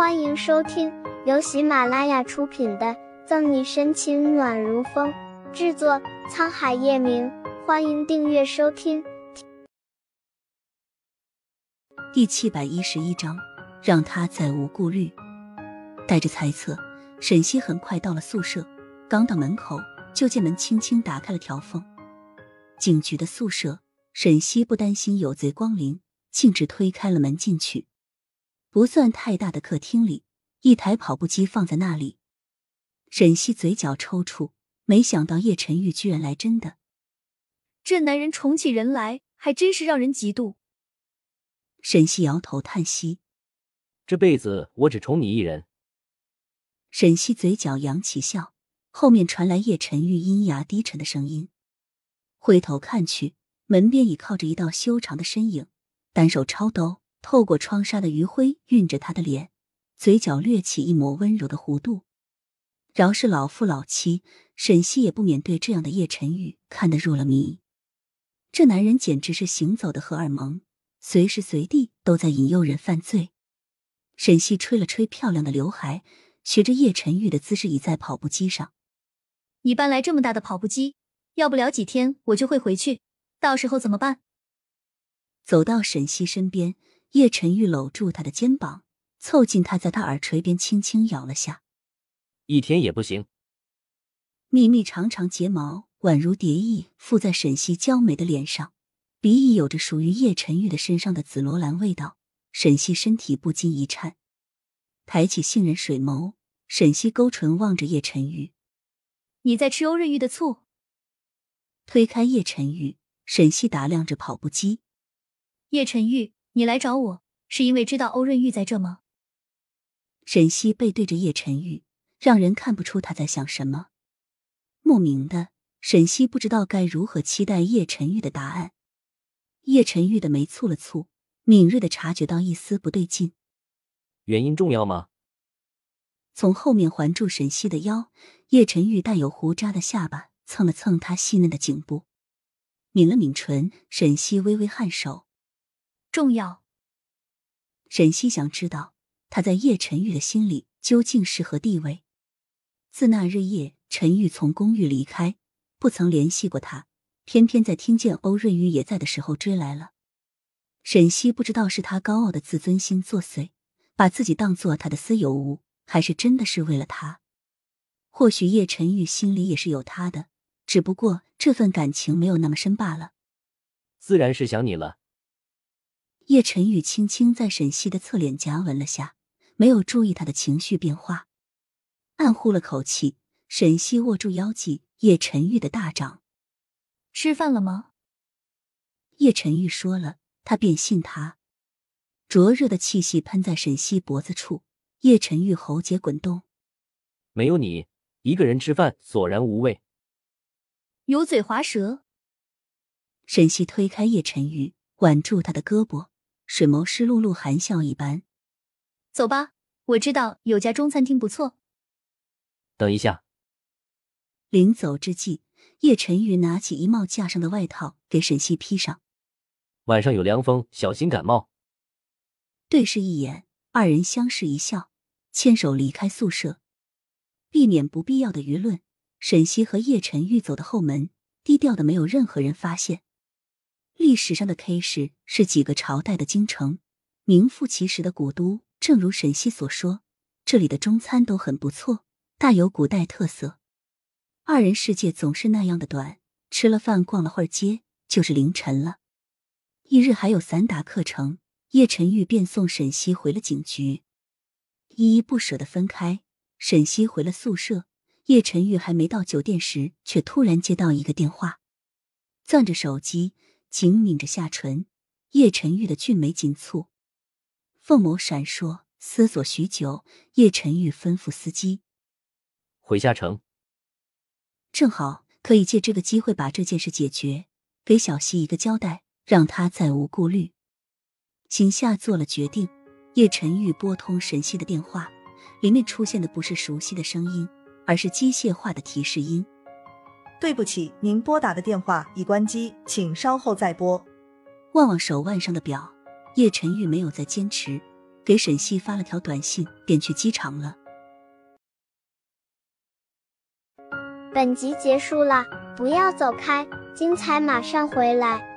欢迎收听由喜马拉雅出品的《赠你深情暖如风》，制作沧海夜明。欢迎订阅收听。第七百一十一章，让他再无顾虑。带着猜测，沈西很快到了宿舍。刚到门口，就见门轻轻打开了条缝。警局的宿舍，沈西不担心有贼光临，径直推开了门进去。不算太大的客厅里，一台跑步机放在那里。沈西嘴角抽搐，没想到叶晨玉居然来真的。这男人宠起人来，还真是让人嫉妒。沈西摇头叹息：“这辈子我只宠你一人。”沈西嘴角扬起笑，后面传来叶晨玉阴哑低沉的声音。回头看去，门边已靠着一道修长的身影，单手抄兜。透过窗纱的余晖晕着他的脸，嘴角掠起一抹温柔的弧度。饶是老夫老妻，沈西也不免对这样的叶晨玉看得入了迷。这男人简直是行走的荷尔蒙，随时随地都在引诱人犯罪。沈西吹了吹漂亮的刘海，学着叶晨玉的姿势倚在跑步机上。你搬来这么大的跑步机，要不了几天我就会回去，到时候怎么办？走到沈西身边。叶晨玉搂住他的肩膀，凑近他，在他耳垂边轻轻咬了下。一天也不行。密密长长睫毛宛如蝶翼，附在沈西娇美的脸上，鼻翼有着属于叶晨玉的身上的紫罗兰味道。沈西身体不禁一颤，抬起杏仁水眸，沈西勾唇望着叶晨玉：“你在吃欧润玉的醋？”推开叶晨玉，沈西打量着跑步机。叶晨玉。你来找我是因为知道欧润玉在这吗？沈西背对着叶晨玉，让人看不出他在想什么。莫名的，沈西不知道该如何期待叶晨玉的答案。叶晨玉的眉蹙了蹙，敏锐的察觉到一丝不对劲。原因重要吗？从后面环住沈西的腰，叶晨玉带有胡渣的下巴蹭了蹭他细嫩的颈部，抿了抿唇。沈西微微颔首。重要。沈西想知道他在叶晨玉的心里究竟是何地位。自那日夜，陈玉从公寓离开，不曾联系过他，偏偏在听见欧润玉也在的时候追来了。沈西不知道是他高傲的自尊心作祟，把自己当做他的私有物，还是真的是为了他。或许叶晨玉心里也是有他的，只不过这份感情没有那么深罢了。自然是想你了。叶晨玉轻轻在沈西的侧脸颊吻了下，没有注意他的情绪变化，暗呼了口气。沈西握住腰际叶晨玉的大掌，吃饭了吗？叶晨玉说了，他便信他。灼热的气息喷在沈西脖子处，叶晨玉喉结滚动。没有你一个人吃饭，索然无味。油嘴滑舌。沈西推开叶晨玉，挽住他的胳膊。水眸湿漉漉，含笑一般。走吧，我知道有家中餐厅不错。等一下。临走之际，叶晨玉拿起衣帽架上的外套给沈西披上。晚上有凉风，小心感冒。对视一眼，二人相视一笑，牵手离开宿舍，避免不必要的舆论。沈西和叶晨玉走的后门，低调的没有任何人发现。历史上的 K 市是几个朝代的京城，名副其实的古都。正如沈西所说，这里的中餐都很不错，大有古代特色。二人世界总是那样的短，吃了饭，逛了会儿街，就是凌晨了。一日还有散打课程，叶晨玉便送沈西回了警局，依依不舍的分开。沈西回了宿舍，叶晨玉还没到酒店时，却突然接到一个电话，攥着手机。紧抿着下唇，叶晨玉的俊眉紧蹙，凤眸闪烁，思索许久，叶晨玉吩咐司机回下城。正好可以借这个机会把这件事解决，给小溪一个交代，让他再无顾虑。心下做了决定，叶晨玉拨通沈西的电话，里面出现的不是熟悉的声音，而是机械化的提示音。对不起您拨打的电话已关机请稍后再拨。望望手腕上的表叶晨玉没有再坚持给沈西发了条短信便去机场了。本集结束了不要走开精彩马上回来。